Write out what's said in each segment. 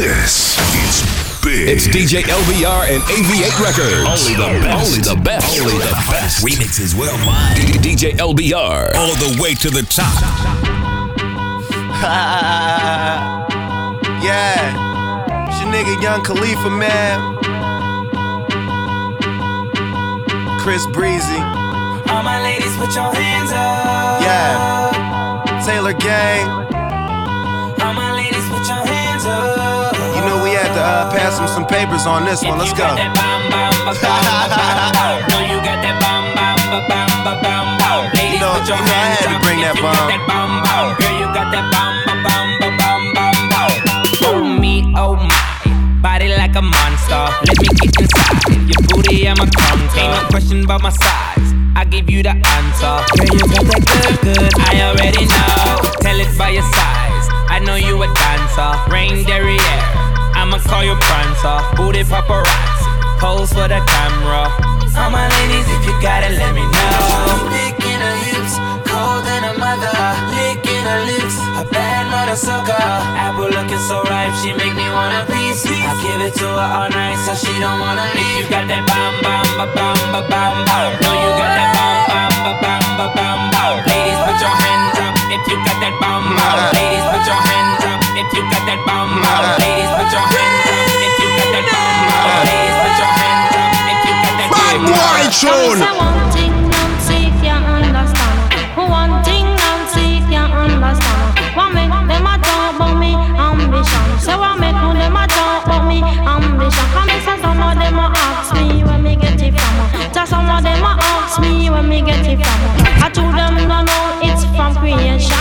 This is big. It's DJ LBR and AV8 Records. Only the best. Only the best. Only the best. Remixes worldwide. D- DJ LBR. All the way to the top. yeah. It's your nigga Young Khalifa, man. Chris Breezy. All my ladies, put your hands up. Yeah. Taylor Gang. All my ladies, put your hands up. You know we had to uh, pass him some papers on this one. Let's go. you. Know you I had to bring that bomb. Girl, you got that. Oh me, oh my. Body like a monster. Let me get inside. Your booty, I'm a conquer. Ain't no question about my size. I give you the answer. Girl, you got that good, good. I already know. Tell it by your size. I know you a dancer. Rain derriere. I'ma call you prancer. Booty paparazzi. Pose for the camera. All my ladies, if you got it, let me know. Licking her hips, cold than a mother. Licking her lips, a bad mother sucker. Apple looking so ripe, she make me wanna piece. I give it to her all night, so she don't wanna leave. You got that bam bam ba bam ba bam bam. Oh, no, you got that bam bam ba bam ba bam bam. Oh. Ladies, put your hands up if you got that bam bam. Ladies, put your hands up if you got that bam bam. Ladies, put your hands up if you got that bam bam. Ladies, put your hands up if you got that bam bam. Boy, tune. Say one thing, Nancy can't understand. One thing, Nancy can't understand. What make them a talk about me ambition? Say what make them a talk about me ambition? Come and say some of them a ask me where me get it from. Just some of them a ask me where me get it from. I told them no no, it's from creation.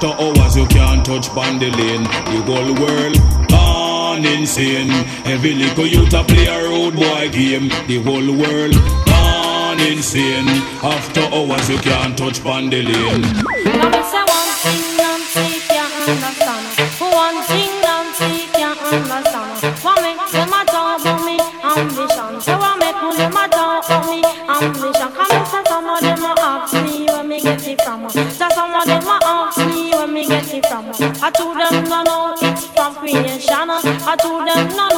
After hours you can't touch on the whole world gone insane. Every little youth a play a road boy game. The whole world gone insane. After hours you can't touch on I told them no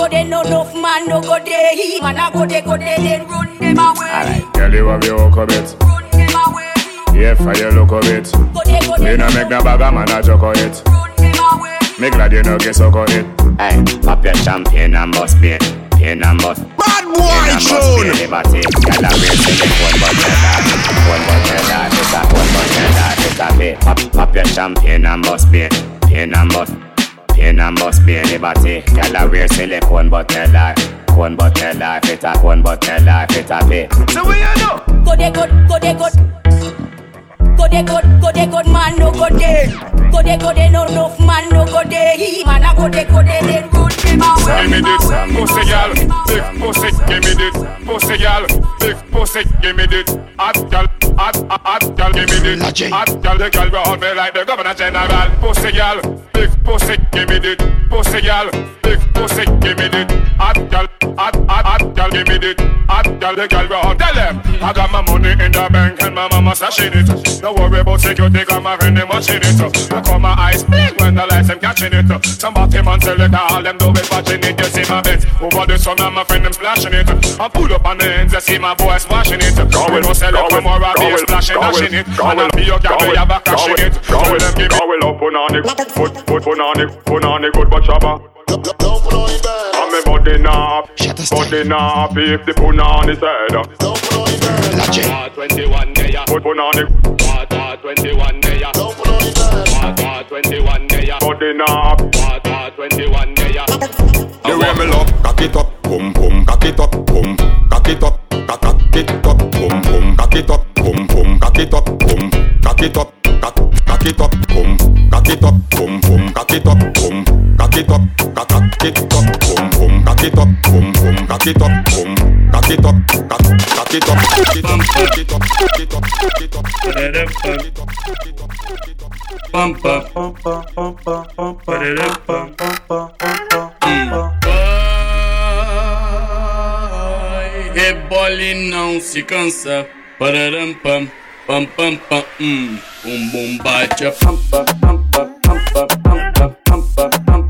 Go there, no, no, man, no go there. He man, I go there, go there, then run them away. Girl, you have your hook of it. Run them away. Yeah, for your look of it. Go there, go there, We no make no bag of man a joke of it. run them away. Me glad you no get suck of it. Hey, pop your champagne and bust pain, pain and bust. Bad boy and bust tune. pain, liberty. Gyal a race to the one but your one but your dad, it's a one but your a pay. Pop, pop your champagne and bust pain, pain and bust. Skin I must be liberty. Tell a wear silicone, but tell her. Cone, but tell her. Fit a cone, but tell her. Fit a pay. So we are no. Go there, good, go there, good. Go there, good, go there, good, man, no go there. Go there, go there, no, no, man, no go there. He man, I go there, go there, then run them away. Give me this pussy, girl. Big pussy, give me this pussy, girl. Big pussy, give me this. Hot girl, hot, hot, hot girl, give me this. Hot girl, the girl will hold me like the governor general. Pussy, girl. Big pussy, give me this. Pussy, girl. Big pussy, give me this. Hot girl, hot, hot, hot girl, give me this. Hot girl, the girl will hold. Tell them I got my money in the bank and my mama stashing it. Don't worry about security, cause my friend them watching it. I call my eyes big when the lights them catching it. Somebody man tell it all them do it watching it. You see my bed over the sun and my friend them splashing it. I pull up on the ends, you see my boys washing it. We no sell it, come more I'll be splashing, dashing it. And I'll be your girl, we have a crashing it. Tell them give me. Go up, put on it, put, put, put on it, put on it, good but shabba. I'm a body now, body now, if the put on his head. War 21 day, put put on it. War, war 21 day, war, war 21 day, body now. War, war 21 day. The way me love, cock it up, boom boom, cock it up, boom, cock it up, cock cock it up, boom boom, cock it up, boom boom, cock it up, boom, cock it up, cock cock it up, boom, cock it up, boom boom, cock it up, boom, cock it up, cock cock it up, boom boom, cock it up, boom boom, cock it up, boom, cock it up, cock cock it up, cock it up, cock it up, cock it up, cock it up, cock it up, cock it up, cock it up. Pum pum pum pum pum pum pum pum pum pum pum Rebole não se cansa. Pararam pam pam pam pam. Hum, bum bate pam pam pam pam pam pam pam pam pam pam pam pam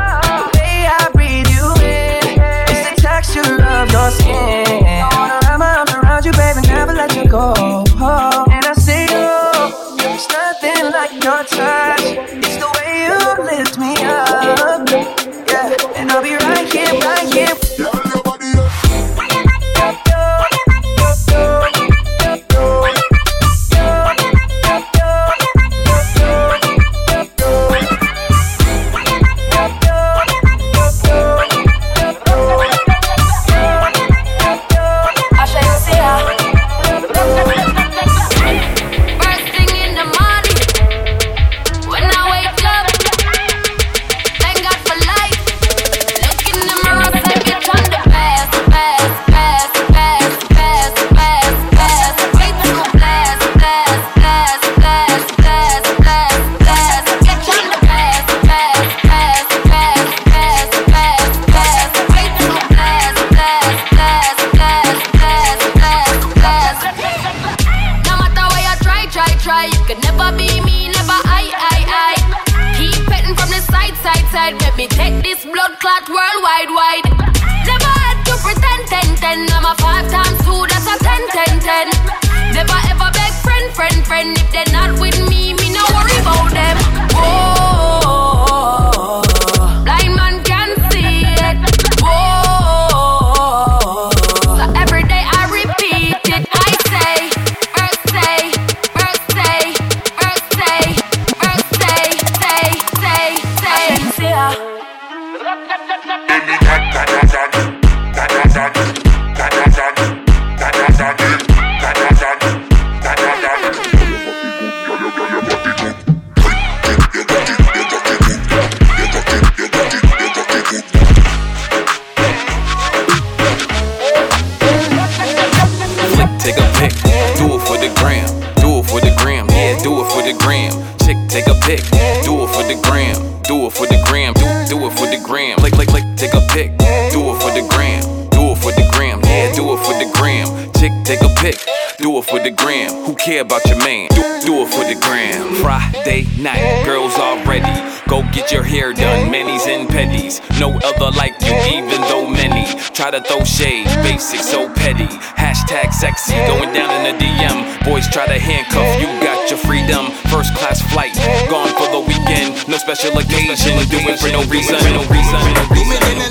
care about your man. Do, do it for the gram. Friday night, girls already. Go get your hair done, manis and pedis. No other like you, even though many try to throw shade. Basic, so petty. Hashtag sexy, going down in the DM. Boys try to handcuff you, got your freedom. First class flight, gone for the weekend. No special occasion, do it for no reason. No reason, no reason.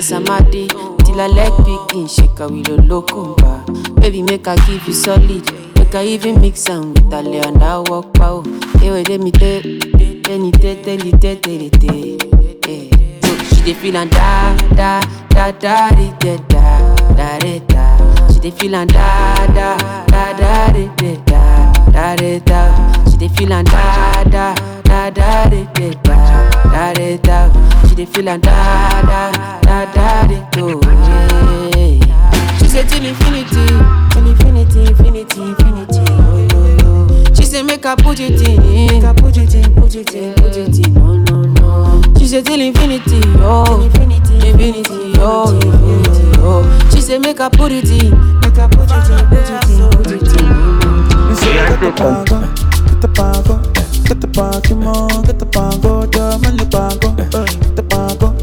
Transamadi till I leg begin shake a locumba. Baby, make her give you solid, make her even mix am with a lay and I walk pow. Tell, let me tell, tell you, tell, tell you, tell. Hey. So she dey feel and da da da da di, da da da da. She dey feel and da da da da di, da da da da. She dey feel and da da da da di, da da da. She dey feel and da da I put it in, make I put it in, put it in, put it in. No, no, no. She say till infinity, oh, infinity, infinity, oh, infinity, oh. She say make I put it in, make I put it in, put it in, put it in. Me say get the pago, get the pago, get the pago, mo, get the pago, dame el pago, get the pago.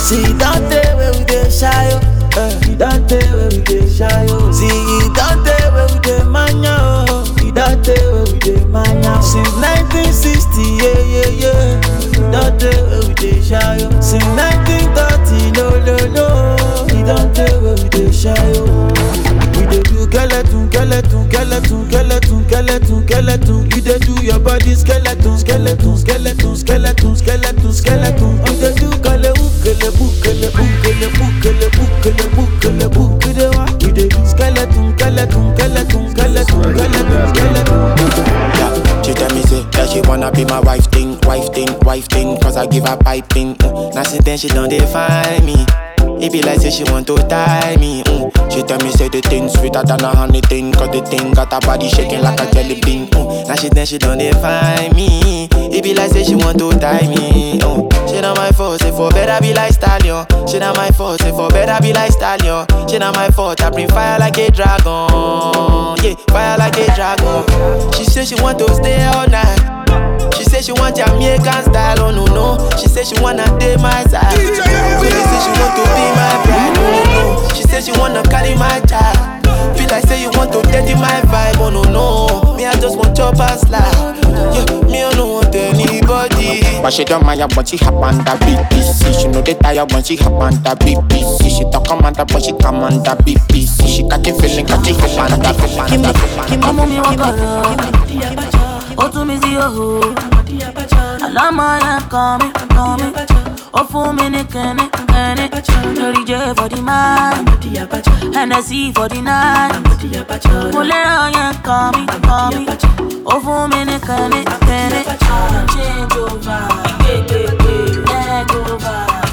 See that day where we dey shy oh. Eh, that day where we dey shy oh. See Since 1960 yeah yeah yeah. That day where we dey shy oh. Since 1930 no no no. That day where we dey shy oh. We dey do skeleton, skeleton, skeleton, skeleton, skeleton, skeleton. You dey do your body skeleton, skeleton, skeleton, skeleton, skeleton, skeleton. Be my wife thing, wife thing, wife thing, cause I give her piping. Mm. Now since then she don't define me. It be like say she want to tie me. Mm. She tell me say the thing sweeter than a honey thing, cause the thing got her body shaking like a jelly bean. Mm. Now she then she don't define me. It be like say she want to tie me. Mm. She not my fault, say for better be like stallion. She not my fault, say for better be like stallion. She not my fault, I bring fire like a dragon. Yeah, fire like a dragon. She say she want to stay all night. She say she want Jamaican style, oh no no. She say she wanna date my side. Really say she want to be my bride, oh no no. She say she wanna carry my child. Feel like say you want to dirty my vibe, oh no no. Me I just want chop and slide. Yeah, me I don't want anybody. But she don't mind when she hop on the BBC. She know they tired when she hop on the BBC. She talk commander but she come on the BBC. She got the feeling, got the feeling, got the feeling, got the feeling. ọmọ mi wọ́n kọ̀rọ̀ ó tún mi sí òhò àlámọ̀ yẹn kàn mí kàn mí ó fún mi ní kẹ́ni kẹ́ni lórí jẹ́ for the Hennessy for the night lérò yẹn kàn mí kàn mí ó fún ní kẹ́ni kẹ́ni change over. Gbégbégbé leg over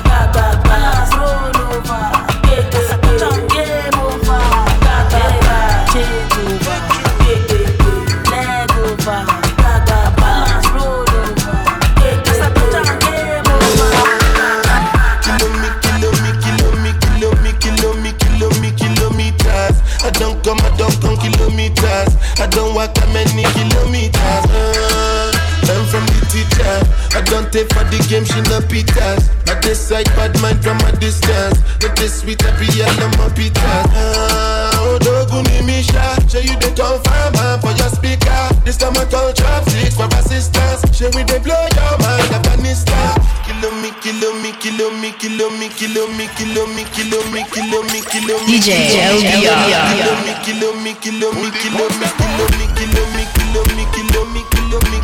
take for the game, she no pitas. I decide bad mind from a distance. But this sweet, I be all on my pitas. Uh, oh, doguni misha. Show you the confirm uh, for your speaker. This time I call chopsticks for assistance. Show we they blow your mind, Afghanistan. Kilo me, kilo me, kilo me, kilo me, kilo me, kilo me, kilo me, kilo me, kilo me, DJ LBR. Me, kilo me, kilo me, kilo me, kilo me, kilo me, kilo me, kilo me, kilo me, kilo me,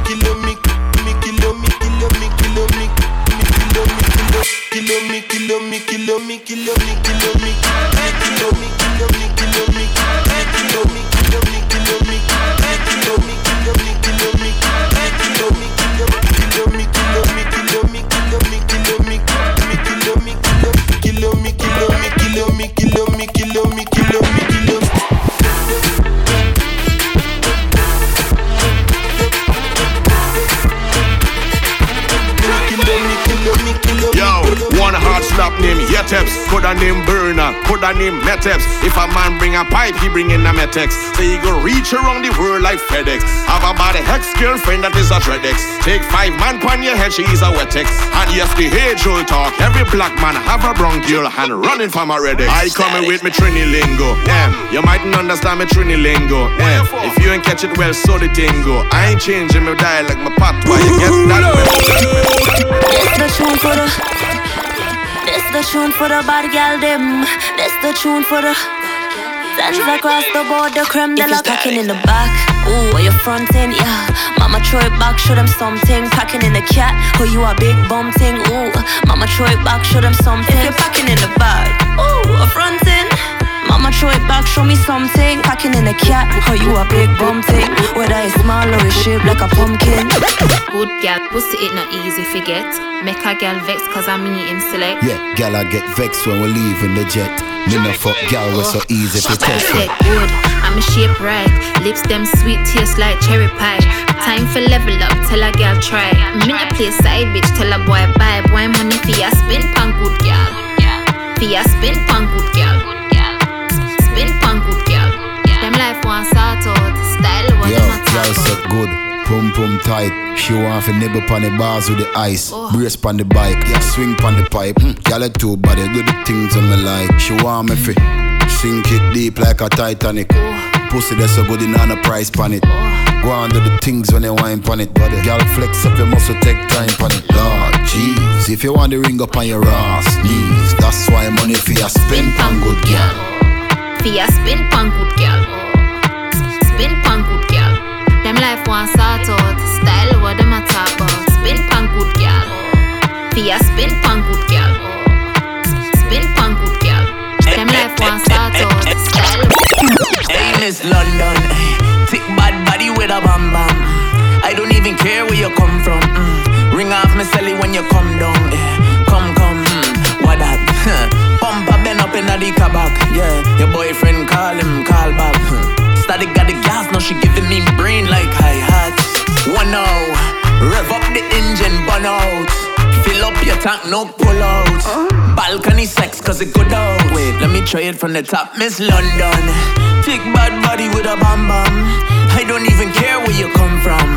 kill me, kill me, kill me, kill me, kill me, me. Burner, coulda name Meteps. If a man bring a pipe, he bring in a Metex. So he go reach around the world like FedEx. Have a bad hex girlfriend that is a Dreadex. Take five man pon your head, she is a Wetex. And yes, the age old talk. Every black man have a bronchial and running from a Redex. I coming with me Trini lingo. Yeah, you mightn't understand me Trini lingo. Yeah, if you ain't catch it well, so the tingo. I ain't changing my dialect, my patois. You get that way. This the tune for the. The tune for the bad gal them. This the tune for the. Sends across the board, the creme de la packing in the back. Ooh, or your front end, yeah. Mama throw it back, show them something. Packing in the cat, oh you a big bum thing. Ooh, mama throw it back, show them something. If you're packing in the back, ooh, a front end. Mama throw it back, show me something. Packing in the cat, oh you a big bum thing. Whether it's small or it's shaped like a pumpkin. Good gal, pussy it not easy forget. Make a gal vex cause I me him select. Yeah, gal, I get vexed when we're leaving the jet. Me no fuck gal, we so easy to test good, I'm a shape right. Lips them sweet, taste like cherry pie. Time for level up, tell a gal try. Me no play side bitch, tell a boy bye. Boy money for ya spin punk good gal. For ya spin punk good gal. Spin pan good gal. Them life want sort out, style what Yo, a talk said good. Pum pum tight. She want to nibble pon the bars with the ice. Oh. Brace pon the bike. Yeah, swing pon the pipe. Mm, gal it too body. Do the things on me like. She want me fi sink it deep like a Titanic. Pussy that's so good in on a price pon it. Go on do the things when you wine pon it. But gal flex up your muscle take time pon it. Lord jeez, if you want the ring up on your ass knees, that's why money for your spend pon good gal. Ya spin pan good gal. Spin pan good gal. Them life want sort out. Style what them a talk about. Spin pan good. For ya spin pan good gal. Spin pan good gal. Them life want sort out. Style. Hey, Miss London, thick bad body with a bam bam. I don't even care where you come from. mm. Ring off me celly when you come down. eh. The kabak. Yeah, your boyfriend call him, call back. Static got the gas, now she giving me brain like hi hats. One now, rev up the engine, burn out. Fill up your tank, no pull out. Balcony sex, cause it good out. Wait, let me try it from the top, Miss London. Thick bad body with a bam bam. I don't even care where you come from.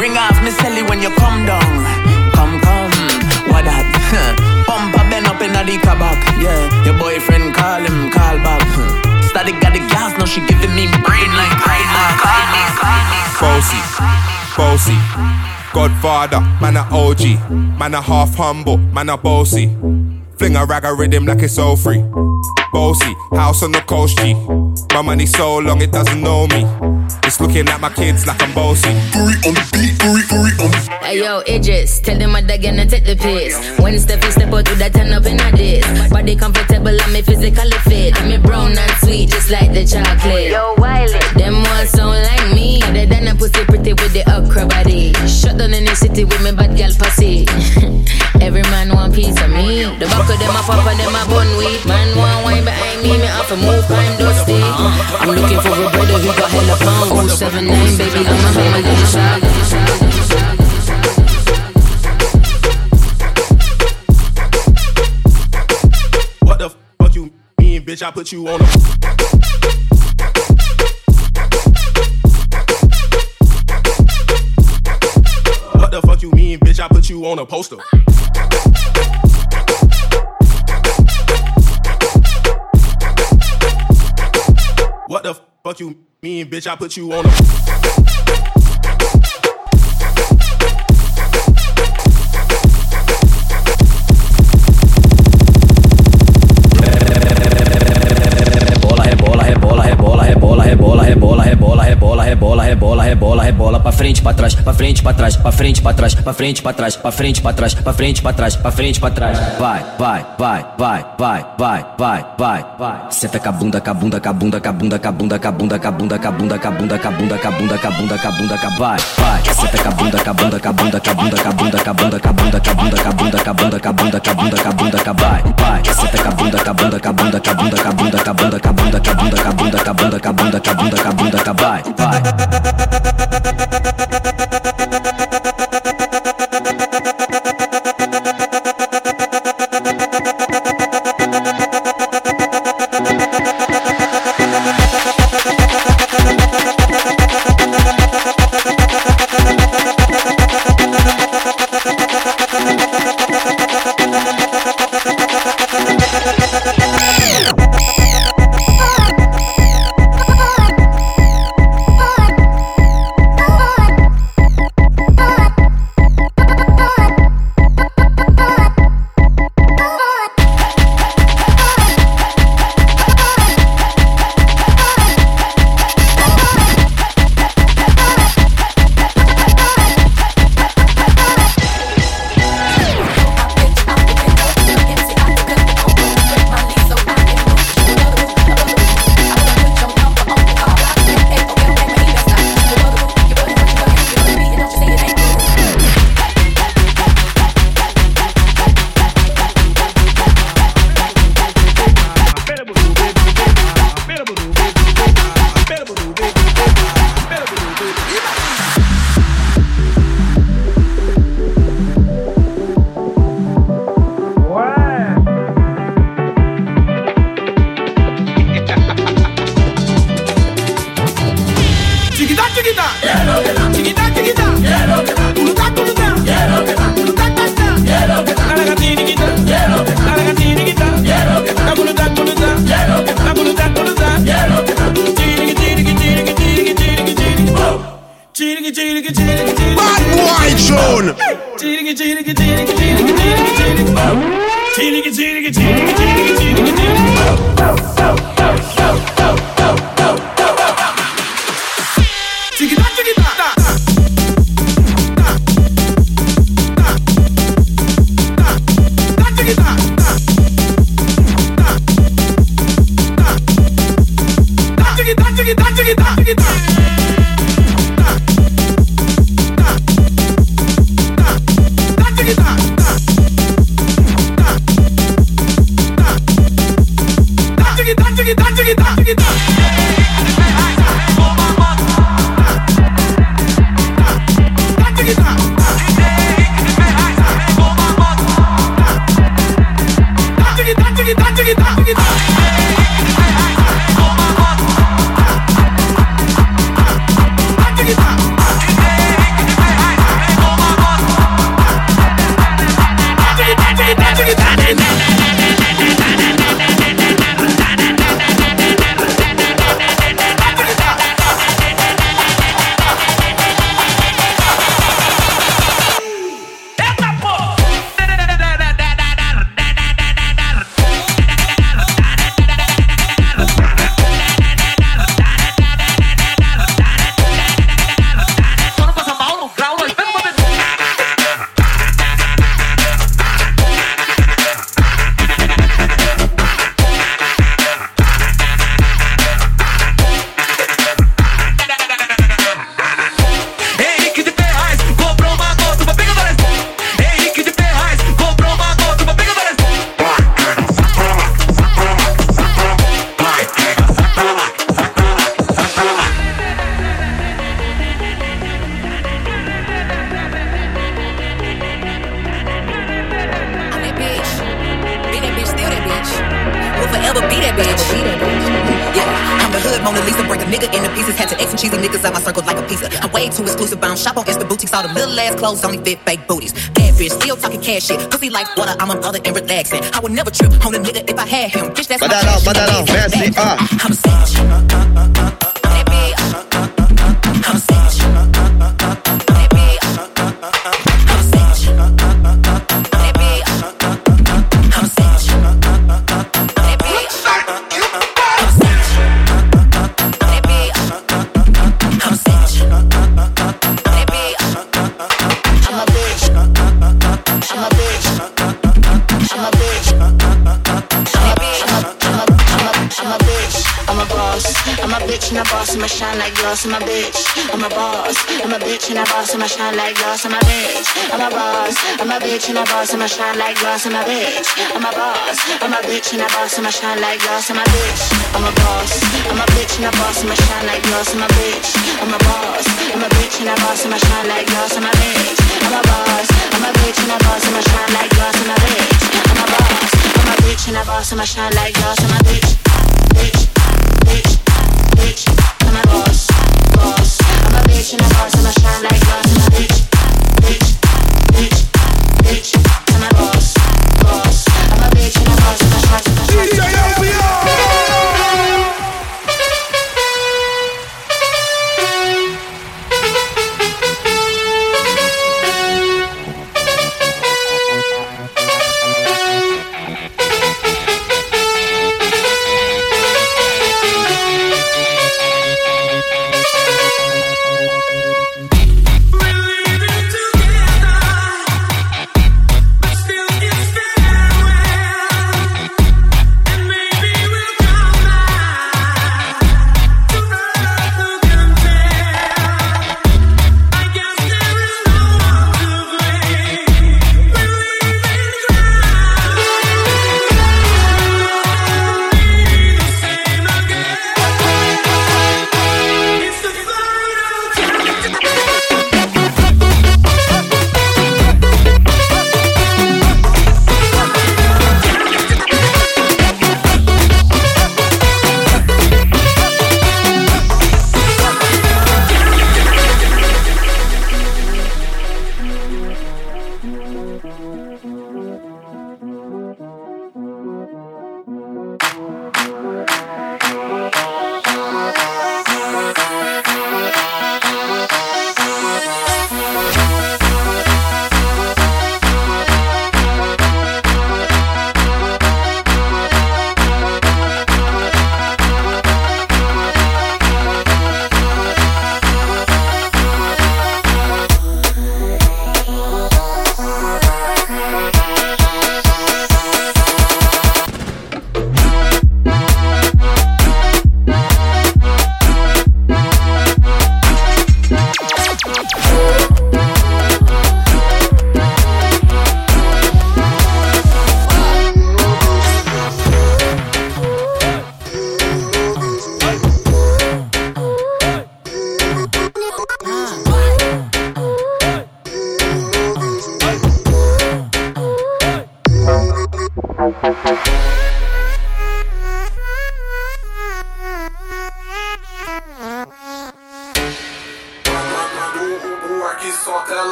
Ring off Miss Ellie when you come down. Come, come, what that? Up in the kabak. Yeah, your boyfriend call him, call back. Static got the gas, now she giving me brain like Bossy, bossy. Godfather, man a OG, man a half humble, man a bossy. Fling a rag a rhythm like it's all free. Bossy, house on the coast G. My money so long it doesn't know me. It's looking at my kids like I'm bossy. on the beat, on the Hey yo, Idris, tell them what they gonna take the piss. When Steffi step out with that turn up in a diss. Body comfortable, I'm me physically fit. I'm me brown and sweet, just like the chocolate. Yo, Wiley, them ones sound like me. Other than a pussy pretty with the okra body. Shut down in the city with me bad girl pussy. Every man want piece of me. The back of them a pop and them a bun weed. Man want wine behind me, me have to move, I'm dusty. I'm looking for a brother who got hella pound. 079, baby, I'm a hammer, little shot. What the fuck you mean, bitch? I put you on a. What the fuck you mean, bitch? I put you on a poster. Fuck you mean, bitch? I put you on a. Rebola, rebola, rebola, rebola, pra frente, pra trás, pra frente, pra trás, pra frente, pra trás, pra frente, pra trás, pra frente, pra trás, pra frente, pra trás, pra frente, pra trás. Vai, vai, vai, vai, vai, vai, vai, vai, vai. Senta com a bunda, com a bunda, com a bunda, com a bunda, com a bunda, com a bunda, com a bunda, com a bunda, com a bunda, com a bunda, com a bunda, com a bunda, com a bunda, com vai, vai. Senta com a bunda, com a bunda, com a bunda, com a bunda, com a bunda, com a bunda, com a bunda, com a bunda, com a bunda, com a bunda, com a bunda, com a bunda, com a bunda, com vai, vai. Senta com a bunda, com a bunda, com a bunda, com a bunda, com a bunda, com a bunda, com a bunda, com a bunda, com a bunda, com a bunda, com a bunda, com a bunda, com a bunda, com a bunda, com vai, vai. tic tac, tic tac, tic tac. Like water. I'm on other and relaxing. I would never trip and. I'ma shine like gloss. I'm a bitch. I'm a boss. I'm a bitch and a boss. I'ma shine like gloss. I'm a bitch. I'm a boss. I'm a bitch and a boss. I'ma shine like gloss. I'm a bitch. I'm a boss. I'm a bitch and a boss. I'ma shine like gloss. I'm a bitch. I'm a boss. I'm a bitch and a boss. I'ma shine like gloss. I'm a bitch. I'm a boss. I'm a bitch and a boss. I'ma shine like gloss. I'm a bitch. I'm a boss. I'm a bitch and a boss. I'ma shine like gloss. I'm a bitch. Bitch. Bitch. Bitch. I'm a boss. Boss. I'm a bitch and a boss.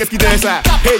Kèst ki den sa? Hey!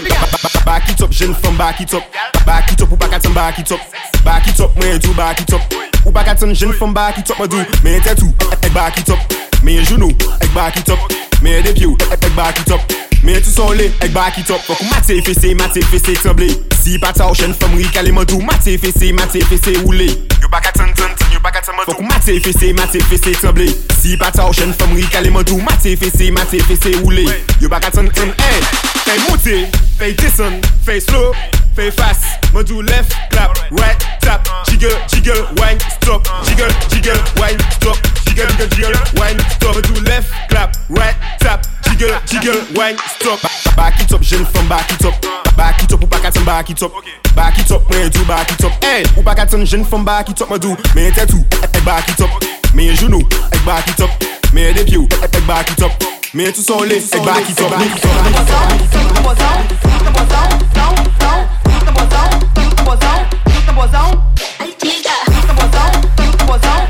Bak it up, jen fèm bak it up Bak it up, ou bak atan bak it up Bak it up, mwen djou bak it up Ou bak atan jen fèm bak it up mwen djou Mwen tètou, ek bak it up Mwen jounou, ek bak it up Mwen depyou, ek bak it up Mwen tou son le, ek bak it up Fòk ou matè fese, matè fese, tremble Si pata ou jen fèm rikale mwen djou Matè fese, matè fese, oule Yo bak atan, tan, tan Fok ou mate fese, mate fese tremble Si pata ou chen fom rikale mandou Mate fese, mate fese roule Yo baka ton ton, hey Fey monte, fey desen, fey slow Fey fast, mandou left, clap, right, tap Jiggle, jiggle, wine, stop. Jiggle, jiggle, wine, stop jiggle, jiggle, jiggle, wine, stop. Do left, clap, right, tap, jiggle, jiggle, wine, stop. Back it up, jeune femme, back it up. Back it up, ou pas qu'à back it up. Back it up, mais do back it up. Hey, ou pas qu'à jeune femme, back it up, mais do. Mais t'es tout, back it up. Mais genoux, back it up. Mais des pieds, back it up. Mais tout sont les, back it up. Diga, diga, diga, diga, diga,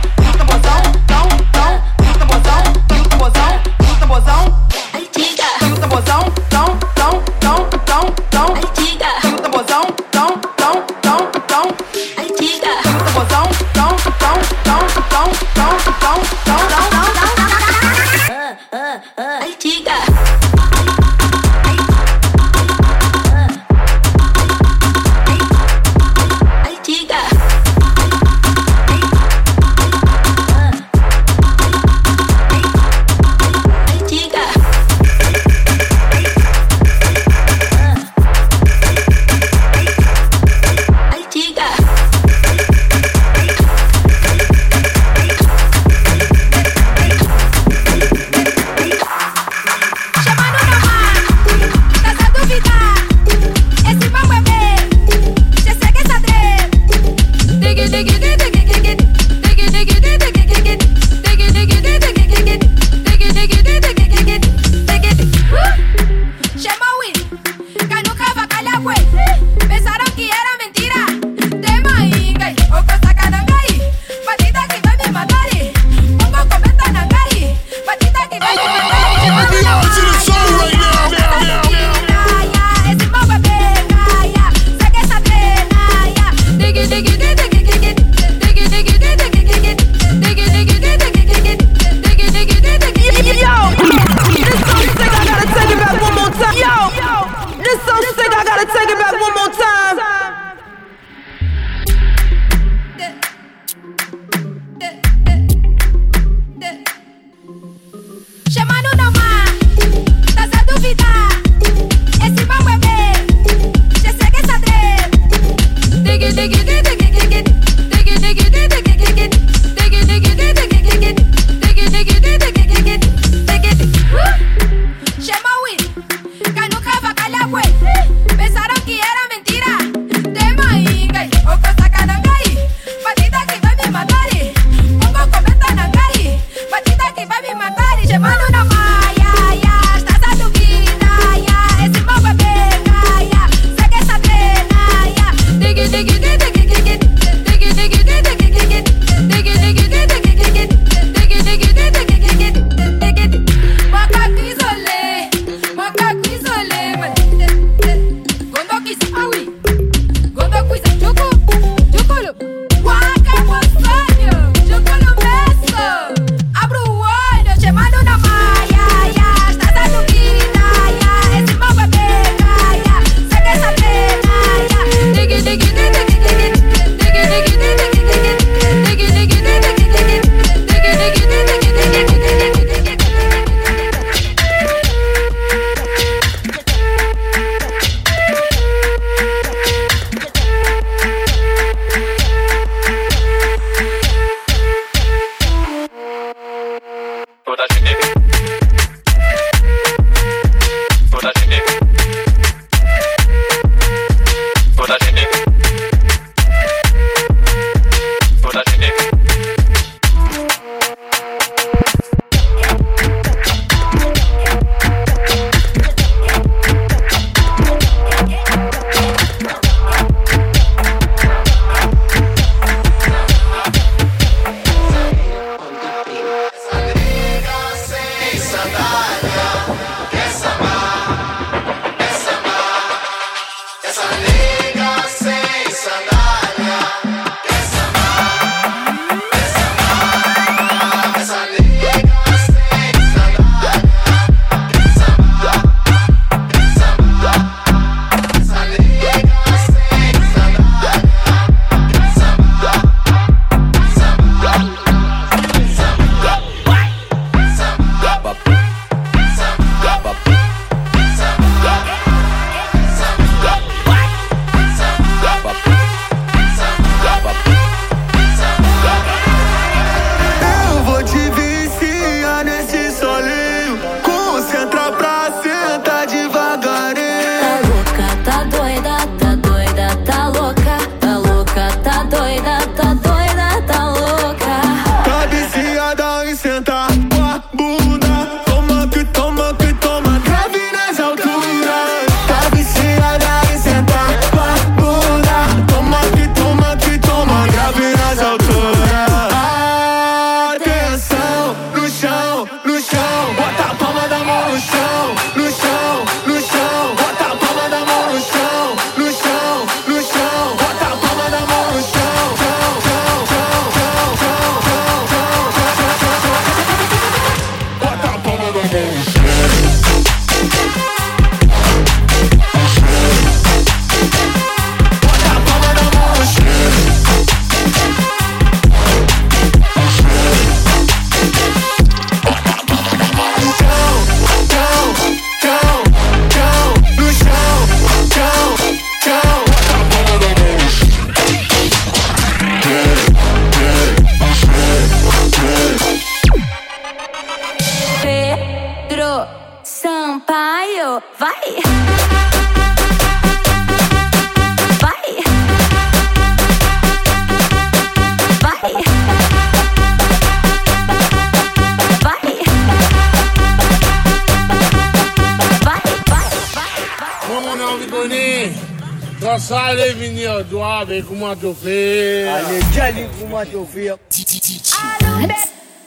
Quand ça allait venir, avec moi t'offrir. Allez, j'allais pour moi t'offrir.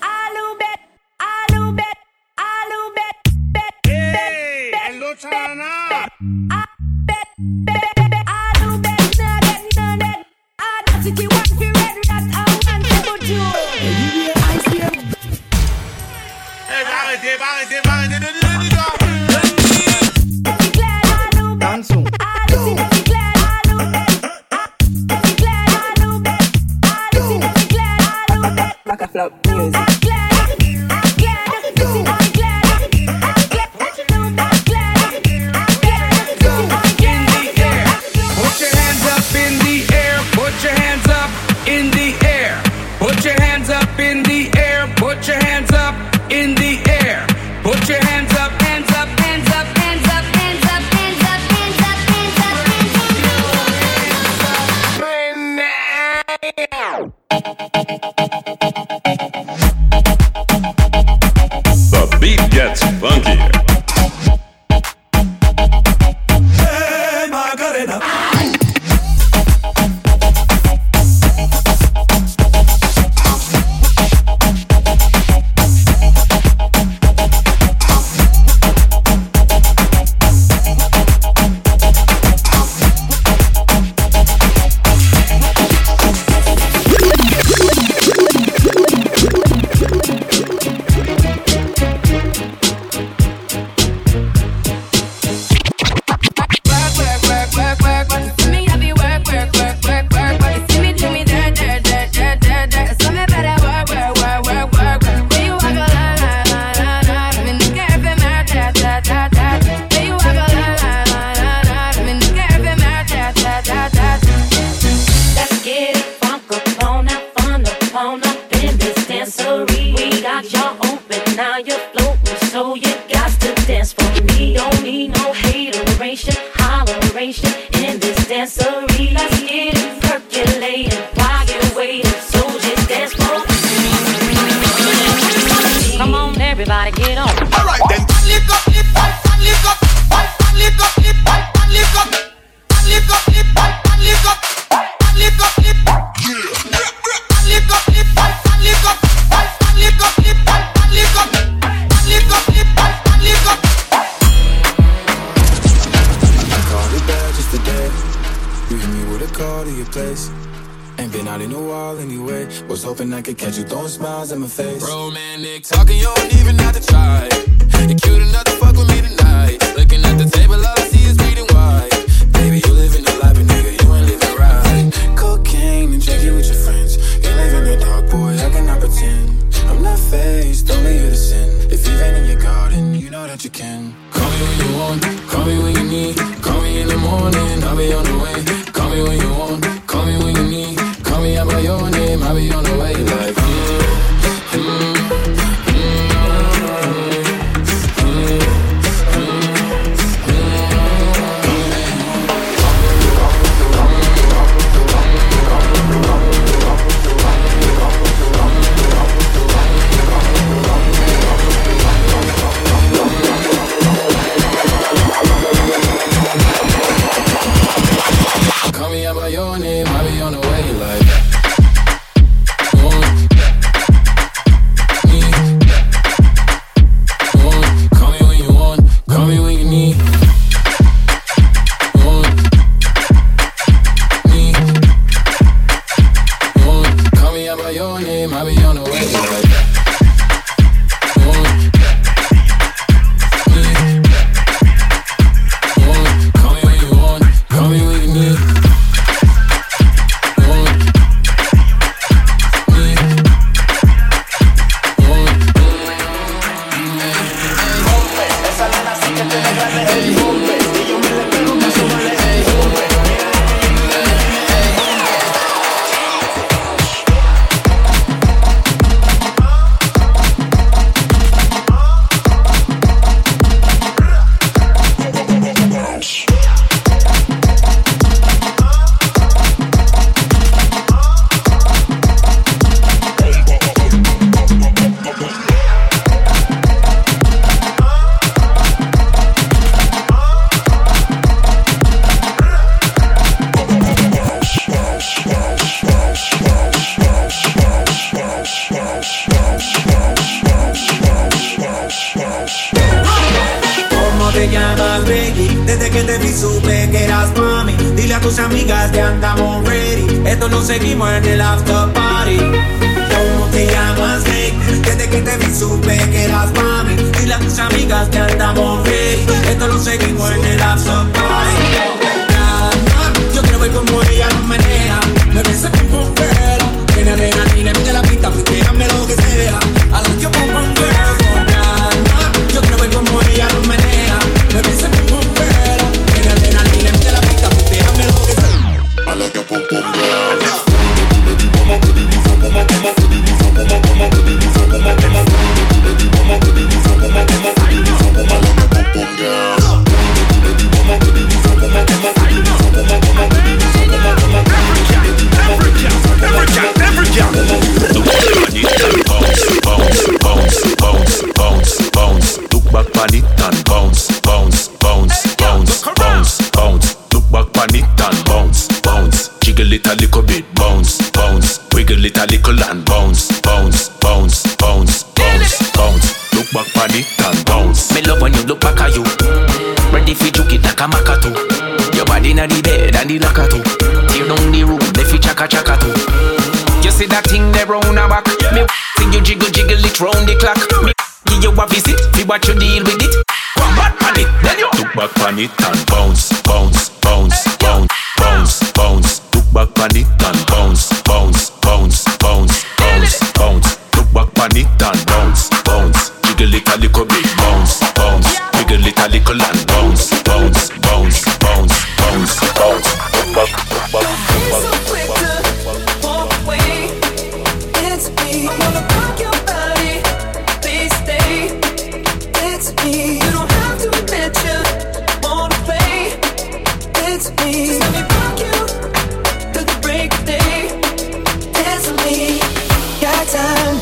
Allô, bête, up music.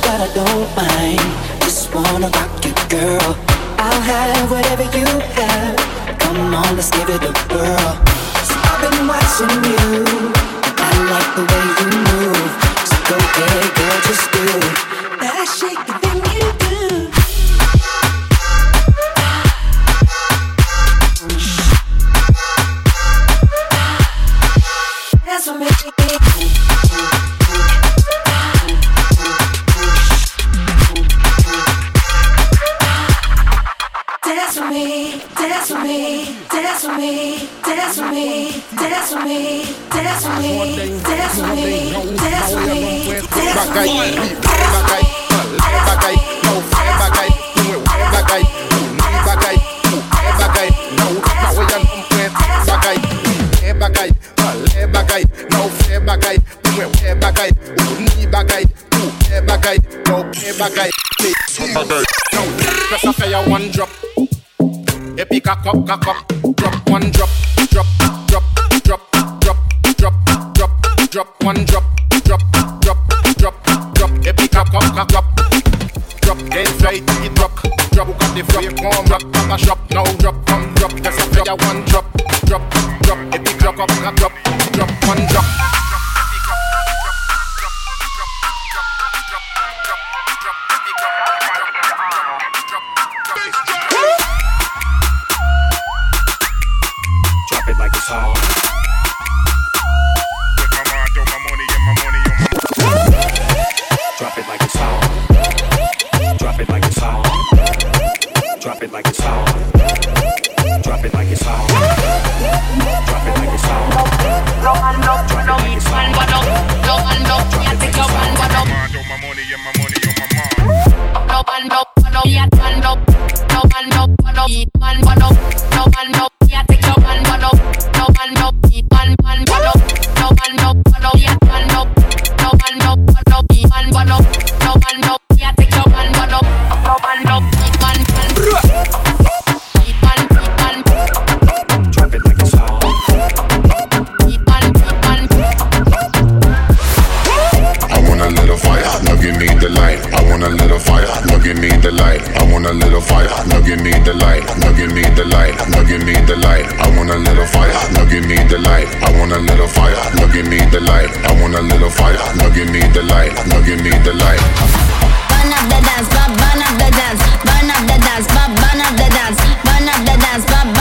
But I don't mind. Just wanna rock you, girl. I'll have whatever you have. Come on, let's give it a whirl. So I've been watching you. I like the way you move. So go ahead, girl, just do that shaking thing you dance with me, dance with me, dance with me, dance with me, dance with me. Bagay, bagay, no, bagay, bagay, bagay, bagay, no, bawa yan umpwet, bagay, bagay, bagay, no, bagay, bagay, ni bagay, bagay, no, bagay, bagay, no, press a fire one drop, epic a cup, cup, drop one drop, drop drop one drop, drop, drop, drop, drop, et drop, drop, drop, cap, cap. Drop, then fly, it drop, drop, who got the fire, come drop, drop, drop, shop, now drop, come drop, drop. Drop fire, one drop, drop, drop, et puis drop, cap, cap, drop, drop, one drop. Drop it like it's hot. Drop it like it's hot. Drop it like it's hot. Drop it like it's hot. Drop it like it's hot. I want a little fire, now give me the light. Now give me the light. Burn up the dance, burn up the dance. Burn up the dance, burn up the dance. Burn up the dance, burn up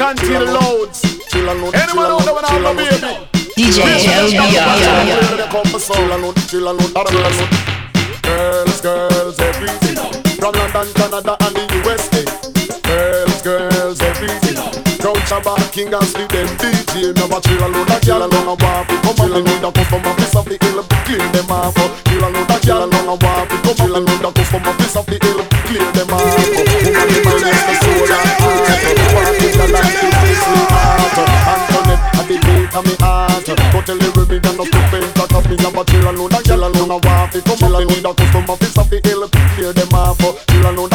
Country loads. Anyone out there when I'm a baby? DJ LBR. Girls, girls, everything. From London, Canada, and the USA. Girls, girls, everything. Crown Shabba, King and Sleep, them DJ. Never chill alone, a girl alone, a walk. Come on, need a a piece of the hill. Clean them off. Chill alone, a girl alone, a walk. Come on, need a a piece of the hill. Clean them off. Woman, the man is the soul and it makes me hot And turn it at the beat of me heart But tell the women I'm not stupid Cause me a chill alone, a girl I want it Come on, me need a custom office of the hill Clear them off, chill alone,